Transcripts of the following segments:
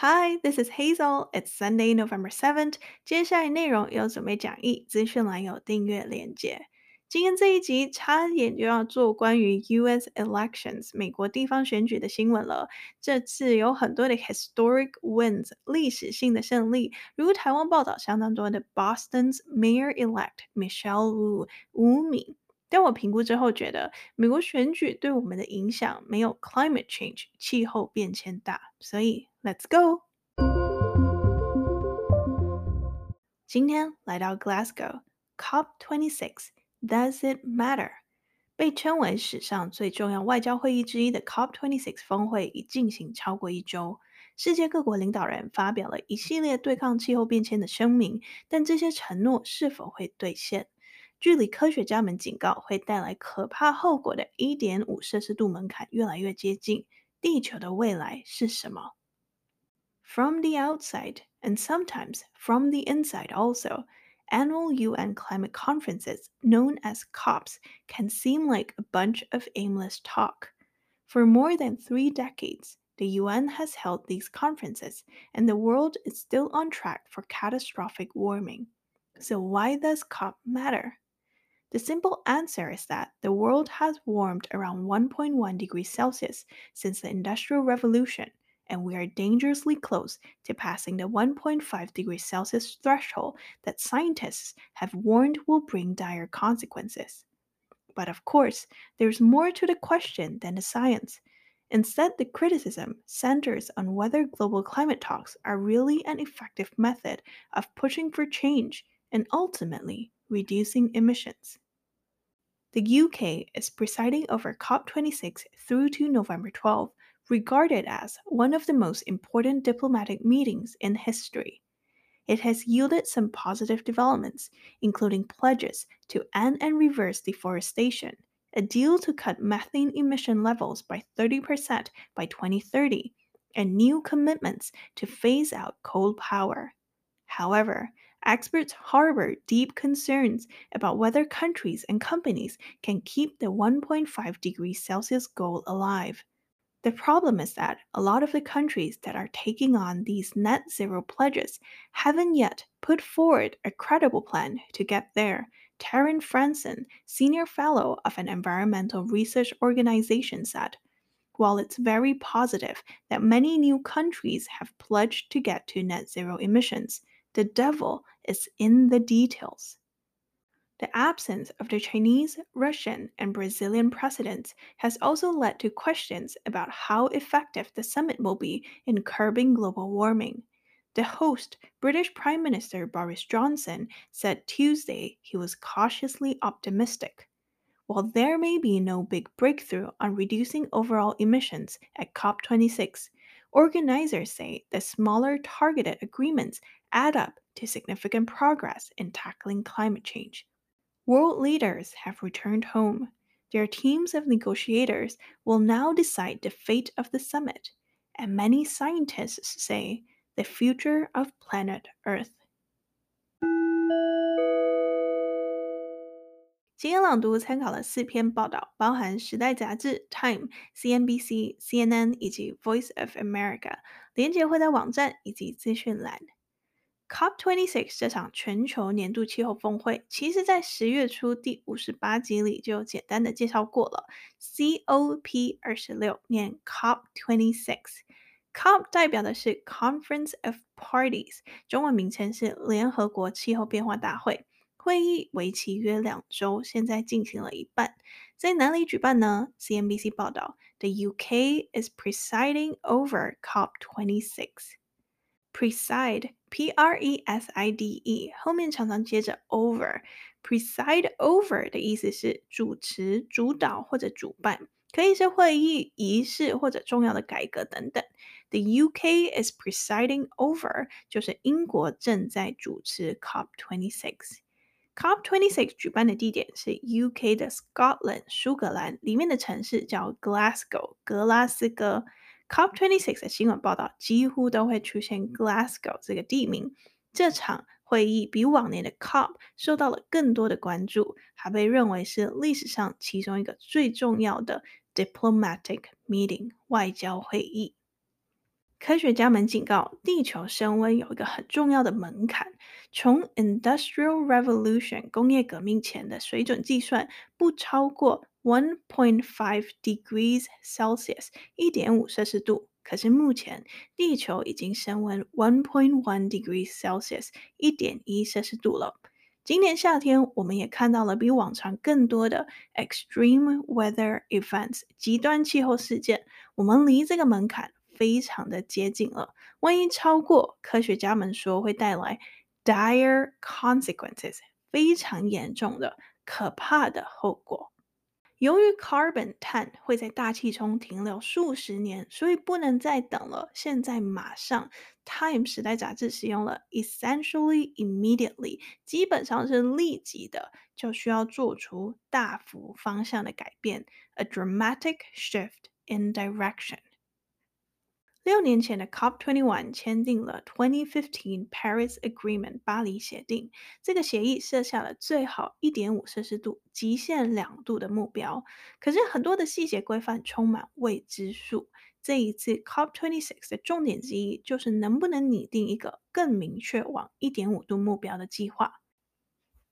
Hi, this is Hazel. It's Sunday, November 7th. 接下来内容有准备讲义，资讯栏有订阅链接。今天这一集差点就要做关于 U.S. elections 美国地方选举的新闻了。这次有很多的 historic wins 历史性的胜利，如台湾报道相当多的 Boston's mayor-elect Michelle Wu 吴敏。但我评估之后觉得，美国选举对我们的影响没有 climate change 气候变迁大，所以 let's go。今天来到 Glasgow COP26，Does it matter？被称为史上最重要外交会议之一的 COP26 峰会已进行超过一周，世界各国领导人发表了一系列对抗气候变迁的声明，但这些承诺是否会兑现？距离科学家们警告会带来可怕后果的1.5摄氏度门槛越来越接近，地球的未来是什么？From the outside and sometimes from the inside also, annual UN climate conferences known as COPs can seem like a bunch of aimless talk. For more than three decades, the UN has held these conferences, and the world is still on track for catastrophic warming. So why does COP matter? The simple answer is that the world has warmed around 1.1 degrees Celsius since the Industrial Revolution, and we are dangerously close to passing the 1.5 degrees Celsius threshold that scientists have warned will bring dire consequences. But of course, there's more to the question than the science. Instead, the criticism centers on whether global climate talks are really an effective method of pushing for change and ultimately reducing emissions. The UK is presiding over COP26 through to November 12, regarded as one of the most important diplomatic meetings in history. It has yielded some positive developments, including pledges to end and reverse deforestation, a deal to cut methane emission levels by 30% by 2030, and new commitments to phase out coal power. However, experts harbor deep concerns about whether countries and companies can keep the 1.5 degrees Celsius goal alive. The problem is that a lot of the countries that are taking on these net zero pledges haven't yet put forward a credible plan to get there. Taryn Franson, senior fellow of an environmental research organization, said. While it's very positive that many new countries have pledged to get to net zero emissions, the devil is in the details. The absence of the Chinese, Russian, and Brazilian presidents has also led to questions about how effective the summit will be in curbing global warming. The host, British Prime Minister Boris Johnson, said Tuesday he was cautiously optimistic. While there may be no big breakthrough on reducing overall emissions at COP26, organizers say the smaller targeted agreements add up to significant progress in tackling climate change. World leaders have returned home. Their teams of negotiators will now decide the fate of the summit, and many scientists say the future of planet Earth. 今天朗读参考了四篇报道，包含《时代》杂志、Time、CNBC、CNN 以及 Voice of America。连结会在网站以及资讯栏。 COP26 这场全球年度气候峰会，其实在十月初第五十八集里就简单的介绍过了。COP 二十六念 COP26。COP 代表的是 Conference of Parties，中文名称是联合国气候变化大会。会议为期约两周，现在进行了一半。在哪里举办呢？CNBC 报道，The UK is presiding over COP26。Preside，P-R-E-S-I-D-E，后面常常接着 over。Preside over 的意思是主持、主导或者主办，可以是会议、仪式或者重要的改革等等。The UK is presiding over，就是英国正在主持 COP26。COP26 举办的地点是 UK 的 Scotland 苏格兰，里面的城市叫 Glasgow 格拉斯哥。 COP26 的新闻报道几乎都会出现 Glasgow 这个地名。这场会议比往年的 COP 受到了更多的关注，还被认为是历史上其中一个最重要的 diplomatic meeting 外交会议。科学家们警告，地球升温有一个很重要的门槛。从 Industrial Revolution 工业革命前的水准计算，不超过1.5 degrees Celsius 一点五摄氏度。可是目前，地球已经升温1.1 degrees Celsius 一点一摄氏度了。今年夏天，我们也看到了比往常更多的 extreme weather events 极端气候事件。我们离这个门槛。非常的接近了，万一超过，科学家们说会带来 dire consequences，非常严重的、可怕的后果。由于 carbon 碳会在大气中停留数十年，所以不能再等了。现在马上，Time 时代杂志使用了 essentially immediately，基本上是立即的，就需要做出大幅方向的改变，a dramatic shift in direction。六年前的 COP21 签订了2015 Paris Agreement 巴黎协定，这个协议设下了最好一点五摄氏度、极限两度的目标。可是很多的细节规范充满未知数。这一次 COP26 的重点之一就是能不能拟定一个更明确往一点五度目标的计划。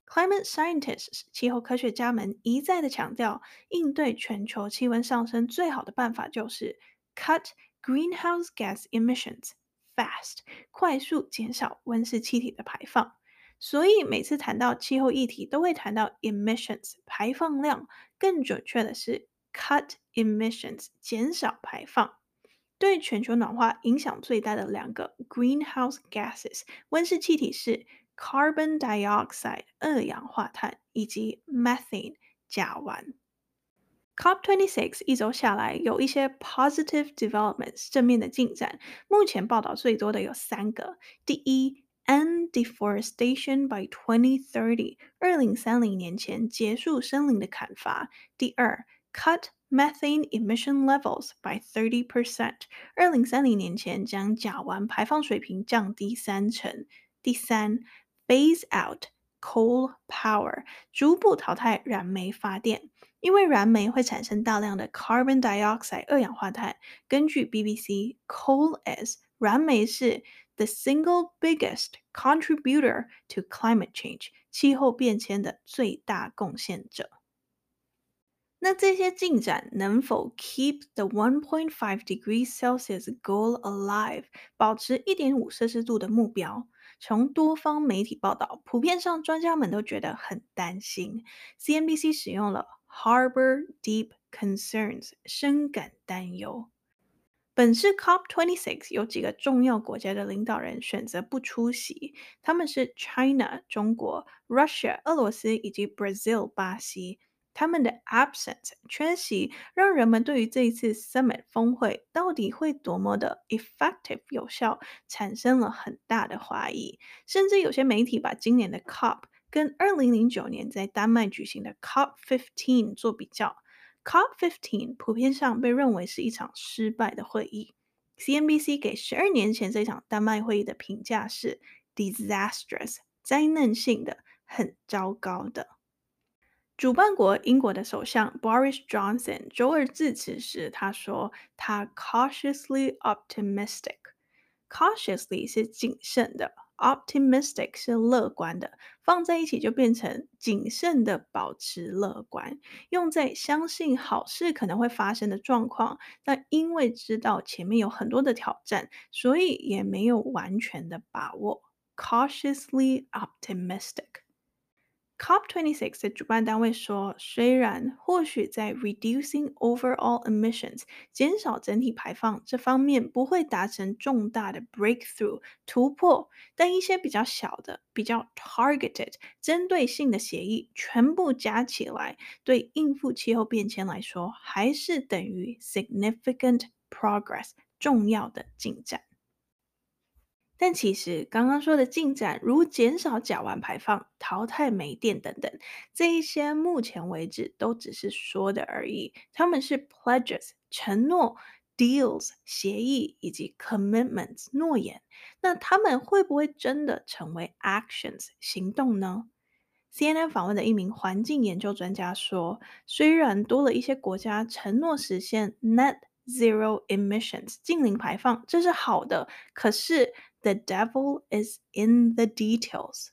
Climate scientists 气候科学家们一再的强调，应对全球气温上升最好的办法就是 cut。Greenhouse gas emissions fast，快速减少温室气体的排放。所以每次谈到气候议题，都会谈到 emissions 排放量，更准确的是 cut emissions 减少排放。对全球暖化影响最大的两个 greenhouse gases 温室气体是 carbon dioxide 二氧化碳以及 methane 甲烷。COP26 一周下来，有一些 positive developments 正面的进展。目前报道最多的有三个：第一，end deforestation by 2030，二零三零年前结束森林的砍伐；第二，cut methane emission levels by 30%，二零三零年前将甲烷排放水平降低三成；第三，phase out coal power，逐步淘汰燃煤发电。 因为燃煤会产生大量的 carbon dioxide 二氧化碳。根据 BBC，coal is 燃煤是 the single biggest contributor to climate change 气候变迁的最大贡献者。那这些进展能否 keep the 1.5 degrees Celsius goal alive 保持一点五摄氏度的目标？从多方媒体报道，普遍上专家们都觉得很担心。CNBC 使用了。Harbor deep concerns，深感担忧。本次 COP26 有几个重要国家的领导人选择不出席，他们是 China 中国、Russia 俄罗斯以及 Brazil 巴西。他们的 absence 缺席，让人们对于这一次 Summit 峰会到底会多么的 effective 有效，产生了很大的怀疑。甚至有些媒体把今年的 COP 跟二零零九年在丹麦举行的 COP fifteen 做比较，COP fifteen 普遍上被认为是一场失败的会议。CNBC 给十二年前这场丹麦会议的评价是 disastrous，灾难性的，很糟糕的。主办国英国的首相 Boris Johnson 周二致辞时，他说他 cautiously optimistic，cautiously 是谨慎的。Optimistic 是乐观的，放在一起就变成谨慎的保持乐观，用在相信好事可能会发生的状况，但因为知道前面有很多的挑战，所以也没有完全的把握。Cautiously optimistic。COP26 的主办单位说，虽然或许在 reducing overall emissions 减少整体排放这方面不会达成重大的 breakthrough 突破，但一些比较小的、比较 targeted 针对性的协议全部加起来，对应付气候变迁来说，还是等于 significant progress 重要的进展。但其实刚刚说的进展，如减少甲烷排放、淘汰煤电等等，这一些目前为止都只是说的而已。他们是 pledges 承诺、deals 协议以及 commitments 诺言。那他们会不会真的成为 actions 行动呢？CNN 访问的一名环境研究专家说，虽然多了一些国家承诺实现 net zero emissions，净零排放，这是好的。可是，the devil is in the details。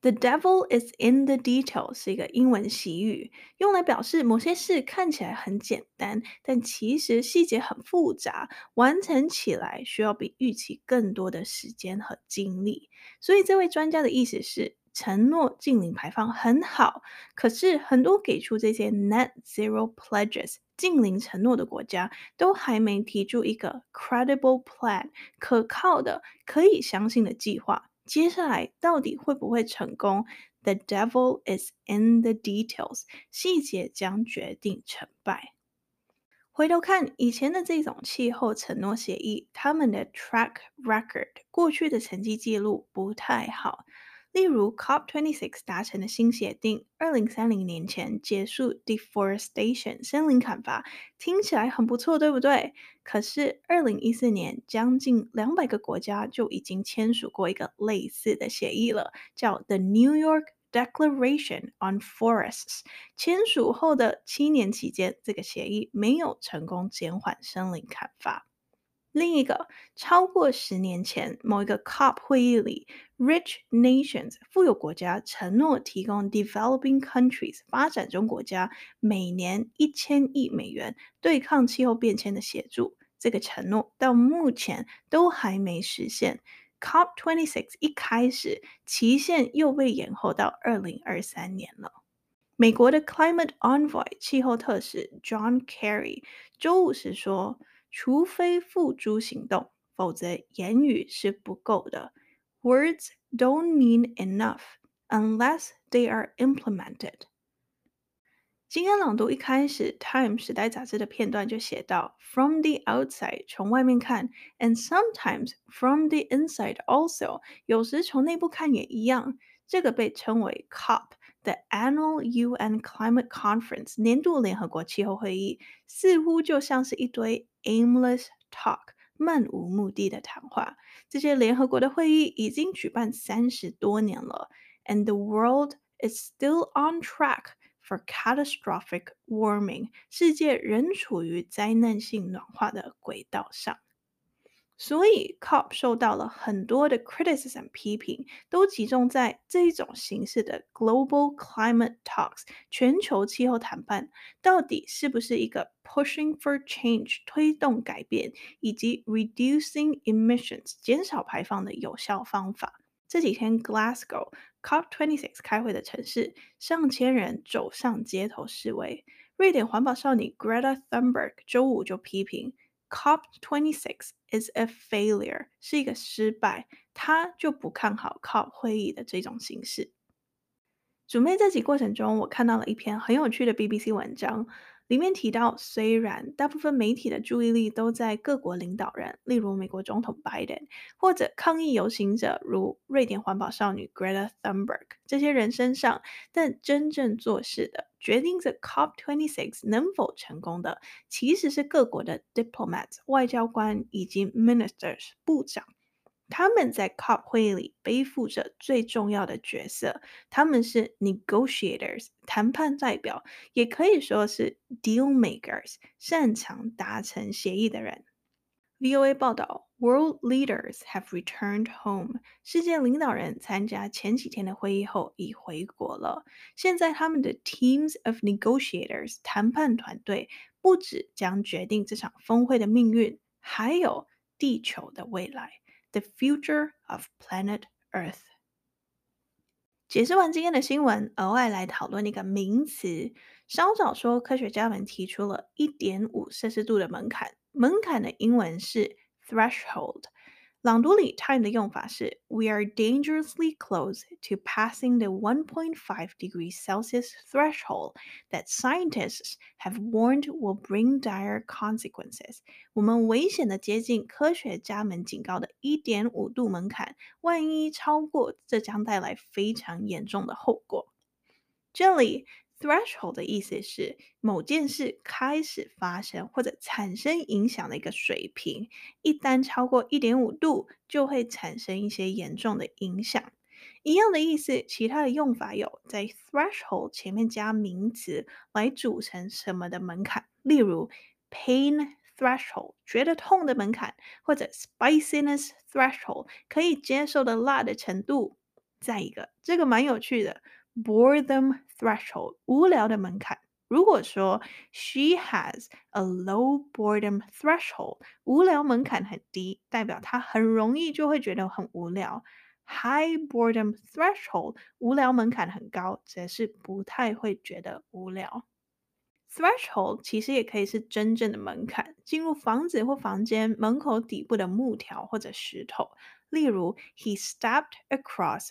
The devil is in the details 是一个英文习语，用来表示某些事看起来很简单，但其实细节很复杂，完成起来需要比预期更多的时间和精力。所以，这位专家的意思是，承诺净零排放很好，可是很多给出这些 net zero pledges 近邻承诺的国家，都还没提出一个 credible plan 可靠的、可以相信的计划。接下来到底会不会成功？The devil is in the details，细节将决定成败。回头看以前的这种气候承诺协议，他们的 track record 过去的成绩记录不太好。例如，COP26 达成的新协定，二零三零年前结束 deforestation 森林砍伐，听起来很不错，对不对？可是，二零一四年，将近两百个国家就已经签署过一个类似的协议了，叫 The New York Declaration on Forests。签署后的七年期间，这个协议没有成功减缓森林砍伐。另一个，超过十年前某一个 COP 会议里，Rich Nations 富有国家承诺提供 Developing Countries 发展中国家每年一千亿美元对抗气候变迁的协助。这个承诺到目前都还没实现。COP 26一开始，期限又被延后到二零二三年了。美国的 Climate Envoy 气候特使 John Kerry 周五时说。除非付诸行动，否则言语是不够的。Words don't mean enough unless they are implemented。今天朗读一开始，《Time》时代杂志的片段就写到：“From the outside，从外面看；and sometimes from the inside also，有时从内部看也一样。”这个被称为 COP。The Annual UN Climate Conference 年度联合国气候会议似乎就像是一堆 aimless talk 漫无目的的谈话。这些联合国的会议已经举办三十多年了，and the world is still on track for catastrophic warming。世界仍处于灾难性暖化的轨道上。所以，COP 受到了很多的 criticism 批评，都集中在这一种形式的 global climate talks 全球气候谈判，到底是不是一个 pushing for change 推动改变，以及 reducing emissions 减少排放的有效方法。这几天，Glasgow COP26 开会的城市，上千人走上街头示威。瑞典环保少女 Greta Thunberg 周五就批评。COP26 is a failure，是一个失败，他就不看好 COP 会议的这种形式。准备这集过程中，我看到了一篇很有趣的 BBC 文章。里面提到，虽然大部分媒体的注意力都在各国领导人，例如美国总统拜登，或者抗议游行者如瑞典环保少女 Greta Thunberg 这些人身上，但真正做事的、决定着 COP26 能否成功的，其实是各国的 diplomats 外交官以及 ministers 部长。他们在 COP 会议里背负着最重要的角色，他们是 negotiators 谈判代表，也可以说是 deal makers 擅长达成协议的人。VOA 报道，World leaders have returned home。世界领导人参加前几天的会议后已回国了。现在他们的 teams of negotiators 谈判团队不止将决定这场峰会的命运，还有地球的未来。The future of planet Earth。解释完今天的新闻，额外来讨论一个名词。稍早说，科学家们提出了一点五摄氏度的门槛，门槛的英文是 threshold。朗读里，time 的用法是：We are dangerously close to passing the 1.5 degrees Celsius threshold that scientists have warned will bring dire consequences。我们危险的接近科学家们警告的1.5度门槛，万一超过，这将带来非常严重的后果。这里。 Threshold 的意思是某件事开始发生或者产生影响的一个水平，一旦超过一点五度，就会产生一些严重的影响。一样的意思，其他的用法有在 threshold 前面加名词来组成什么的门槛，例如 pain threshold 觉得痛的门槛，或者 spiciness threshold 可以接受的辣的程度。再一个，这个蛮有趣的 boredom threshold 无聊的门槛。如果说 she has a low boredom threshold，无聊门槛很低，代表她很容易就会觉得很无聊。High boredom threshold，无聊门槛很高，则是不太会觉得无聊。Threshold 其实也可以是真正的门槛，进入房子或房间门口底部的木条或者石头。例如，He stepped across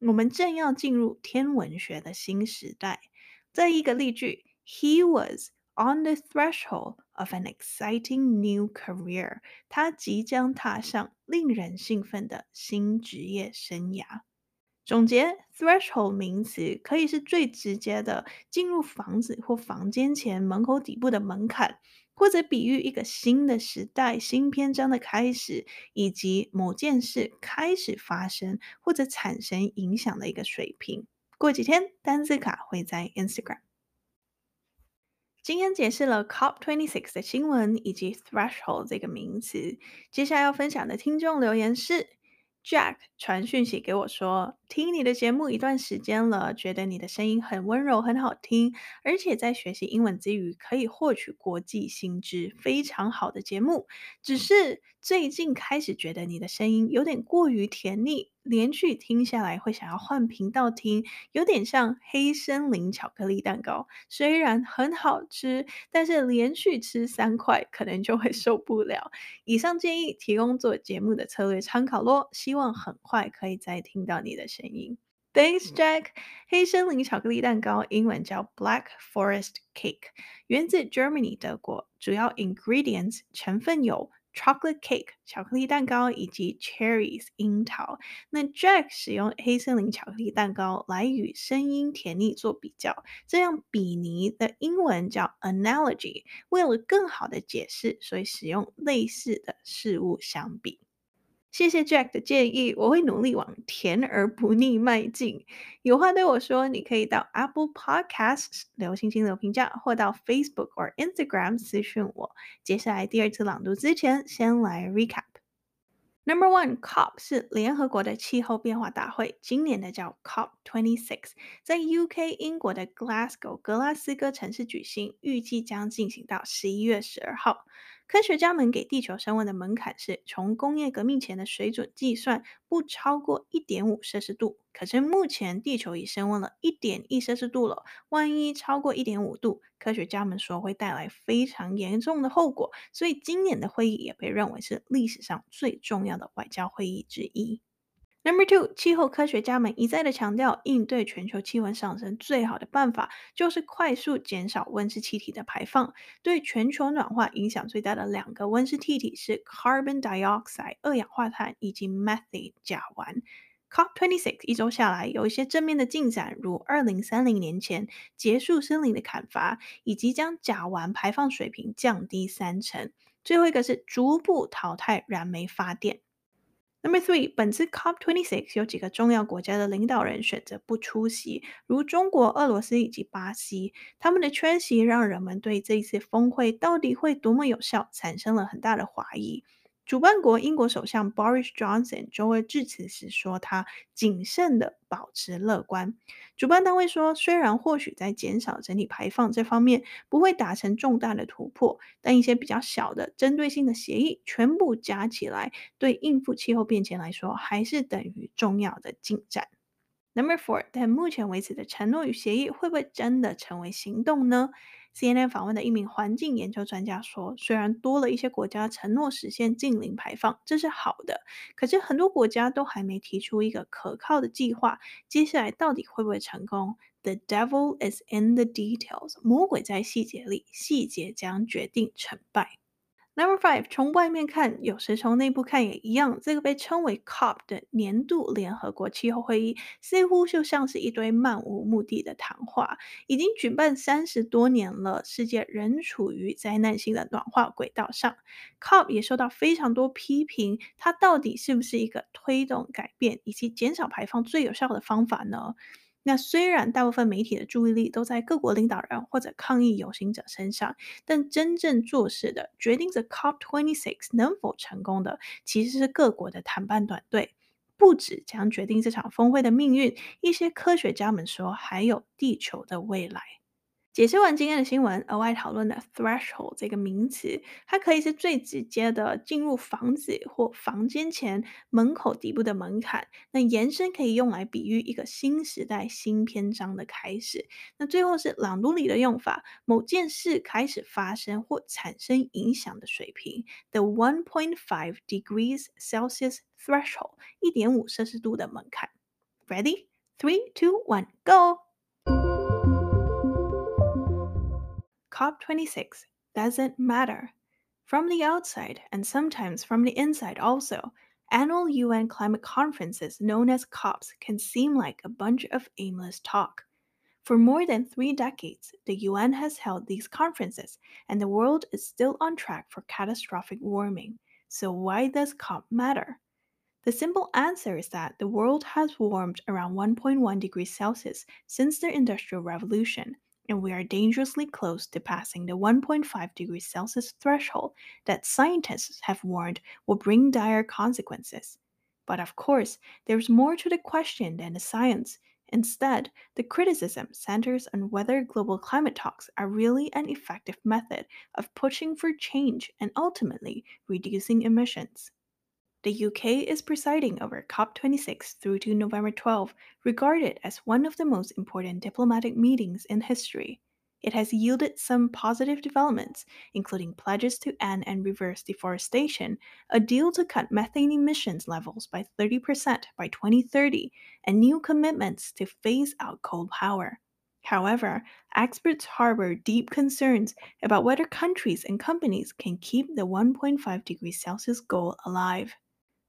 我们正要进入天文学的新时代。这一个例句。He was on the threshold of an exciting new career。他即将踏上令人兴奋的新职业生涯。总结：threshold 名词可以是最直接的进入房子或房间前门口底部的门槛，或者比喻一个新的时代、新篇章的开始，以及某件事开始发生或者产生影响的一个水平。过几天，单字卡会在 Instagram。今天解释了 COP26 的新闻以及 threshold 这个名词。接下来要分享的听众留言是 Jack 传讯息给我说，听你的节目一段时间了，觉得你的声音很温柔，很好听，而且在学习英文之余可以获取国际新知，非常好的节目。只是最近开始觉得你的声音有点过于甜腻。连续听下来会想要换频道听，有点像黑森林巧克力蛋糕，虽然很好吃，但是连续吃三块可能就会受不了。以上建议提供做节目的策略参考咯，希望很快可以再听到你的声音。Thanks, Jack。黑森林巧克力蛋糕英文叫 Black Forest Cake，源自 Germany 德国，主要 ingredients 成分有。Chocolate cake 巧克力蛋糕以及 cherries 樱桃。那 Jack 使用黑森林巧克力蛋糕来与声音甜腻做比较，这样比拟的英文叫 analogy。为了更好的解释，所以使用类似的事物相比。谢谢 Jack 的建议，我会努力往甜而不腻迈进。有话对我说，你可以到 Apple Podcasts 留星星留评价，或到 Facebook 或 Instagram 私讯我。接下来第二次朗读之前，先来 recap。Number one, COP 是联合国的气候变化大会，今年的叫 COP Twenty Six，在 UK 英国的 Glasgow 格拉斯哥城市举行，预计将进行到十一月十二号。科学家们给地球升温的门槛是从工业革命前的水准计算，不超过一点五摄氏度。可是目前地球已升温了一点一摄氏度了，万一超过一点五度，科学家们说会带来非常严重的后果。所以今年的会议也被认为是历史上最重要的外交会议之一。Number two，气候科学家们一再的强调，应对全球气温上升最好的办法就是快速减少温室气体的排放。对全球暖化影响最大的两个温室气体是 carbon dioxide 二氧化碳以及 methane 甲烷。COP26 一周下来，有一些正面的进展，如二零三零年前结束森林的砍伐，以及将甲烷排放水平降低三成。最后一个是逐步淘汰燃煤发电。Number three，本次 COP26 有几个重要国家的领导人选择不出席，如中国、俄罗斯以及巴西。他们的缺席让人们对这一次峰会到底会多么有效产生了很大的怀疑。主办国英国首相 Boris Johnson 周二致辞时说，他谨慎地保持乐观。主办单位说，虽然或许在减少整体排放这方面不会达成重大的突破，但一些比较小的针对性的协议全部加起来，对应付气候变迁来说，还是等于重要的进展。Number four，但目前为止的承诺与协议会不会真的成为行动呢？CNN 访问的一名环境研究专家说：“虽然多了一些国家承诺实现净零排放，这是好的，可是很多国家都还没提出一个可靠的计划。接下来到底会不会成功？The devil is in the details，魔鬼在细节里，细节将决定成败。” Number five，从外面看，有时从内部看也一样。这个被称为 COP 的年度联合国气候会议，似乎就像是一堆漫无目的的谈话。已经举办三十多年了，世界仍处于灾难性的暖化轨道上。COP 也受到非常多批评，它到底是不是一个推动改变以及减少排放最有效的方法呢？那虽然大部分媒体的注意力都在各国领导人或者抗议游行者身上，但真正做事的、决定着 COP26 能否成功的，其实是各国的谈判团队。不止将决定这场峰会的命运，一些科学家们说，还有地球的未来。解释完今天的新闻，额外讨论的 threshold 这个名词，它可以是最直接的进入房子或房间前门口底部的门槛。那延伸可以用来比喻一个新时代新篇章的开始。那最后是朗读里的用法，某件事开始发生或产生影响的水平，the one point five degrees Celsius threshold，一点五摄氏度的门槛。Ready? Three, two, one, go! COP26 doesn't matter. From the outside, and sometimes from the inside also, annual UN climate conferences known as COPs can seem like a bunch of aimless talk. For more than three decades, the UN has held these conferences, and the world is still on track for catastrophic warming. So why does COP matter? The simple answer is that the world has warmed around 1.1 degrees Celsius since the Industrial Revolution and we are dangerously close to passing the 1.5 degrees Celsius threshold that scientists have warned will bring dire consequences. But of course, there's more to the question than the science. Instead, the criticism centers on whether global climate talks are really an effective method of pushing for change and ultimately reducing emissions. The UK is presiding over COP26 through to November 12, regarded as one of the most important diplomatic meetings in history. It has yielded some positive developments, including pledges to end and reverse deforestation, a deal to cut methane emissions levels by 30% by 2030, and new commitments to phase out coal power. However, experts harbor deep concerns about whether countries and companies can keep the 1.5 degrees Celsius goal alive.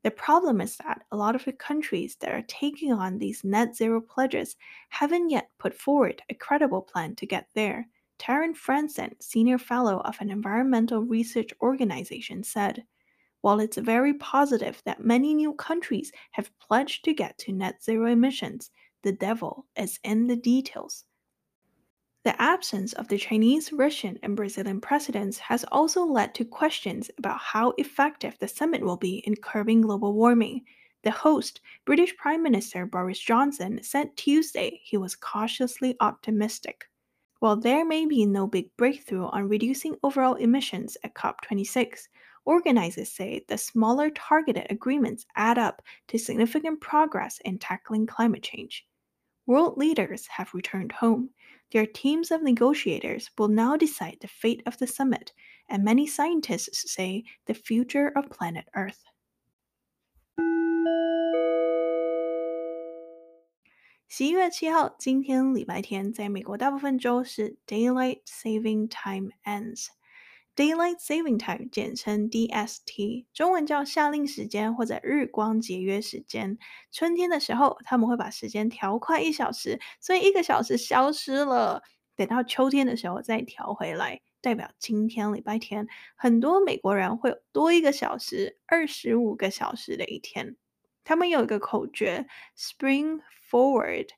The problem is that a lot of the countries that are taking on these net zero pledges haven't yet put forward a credible plan to get there. Taryn Franson, senior fellow of an environmental research organization, said, While it's very positive that many new countries have pledged to get to net zero emissions, the devil is in the details. The absence of the Chinese, Russian, and Brazilian presidents has also led to questions about how effective the summit will be in curbing global warming. The host, British Prime Minister Boris Johnson, said Tuesday he was cautiously optimistic. While there may be no big breakthrough on reducing overall emissions at COP26, organizers say the smaller targeted agreements add up to significant progress in tackling climate change. World leaders have returned home their teams of negotiators will now decide the fate of the summit, and many scientists say the future of planet Earth. 十一月七号，今天礼拜天，在美国大部分州是 Daylight Saving Time ends。 Daylight Saving Time 简称 DST，中文叫夏令时间或者日光节约时间。春天的时候，他们会把时间调快一小时，所以一个小时消失了。等到秋天的时候再调回来，代表今天礼拜天，很多美国人会有多一个小时，二十五个小时的一天。他们有一个口诀：Spring forward,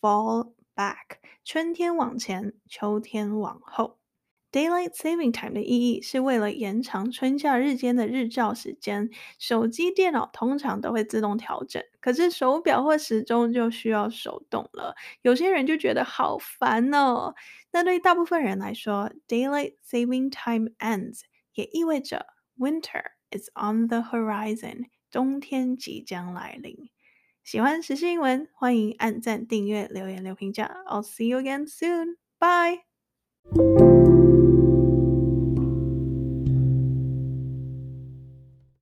fall back，春天往前，秋天往后。Daylight Saving Time 的意义是为了延长春夏日间的日照时间。手机、电脑通常都会自动调整，可是手表或时钟就需要手动了。有些人就觉得好烦哦。那对大部分人来说，Daylight Saving Time ends 也意味着 Winter is on the horizon，冬天即将来临。喜欢时事英文，欢迎按赞、订阅、留言、留评价。I'll see you again soon. Bye.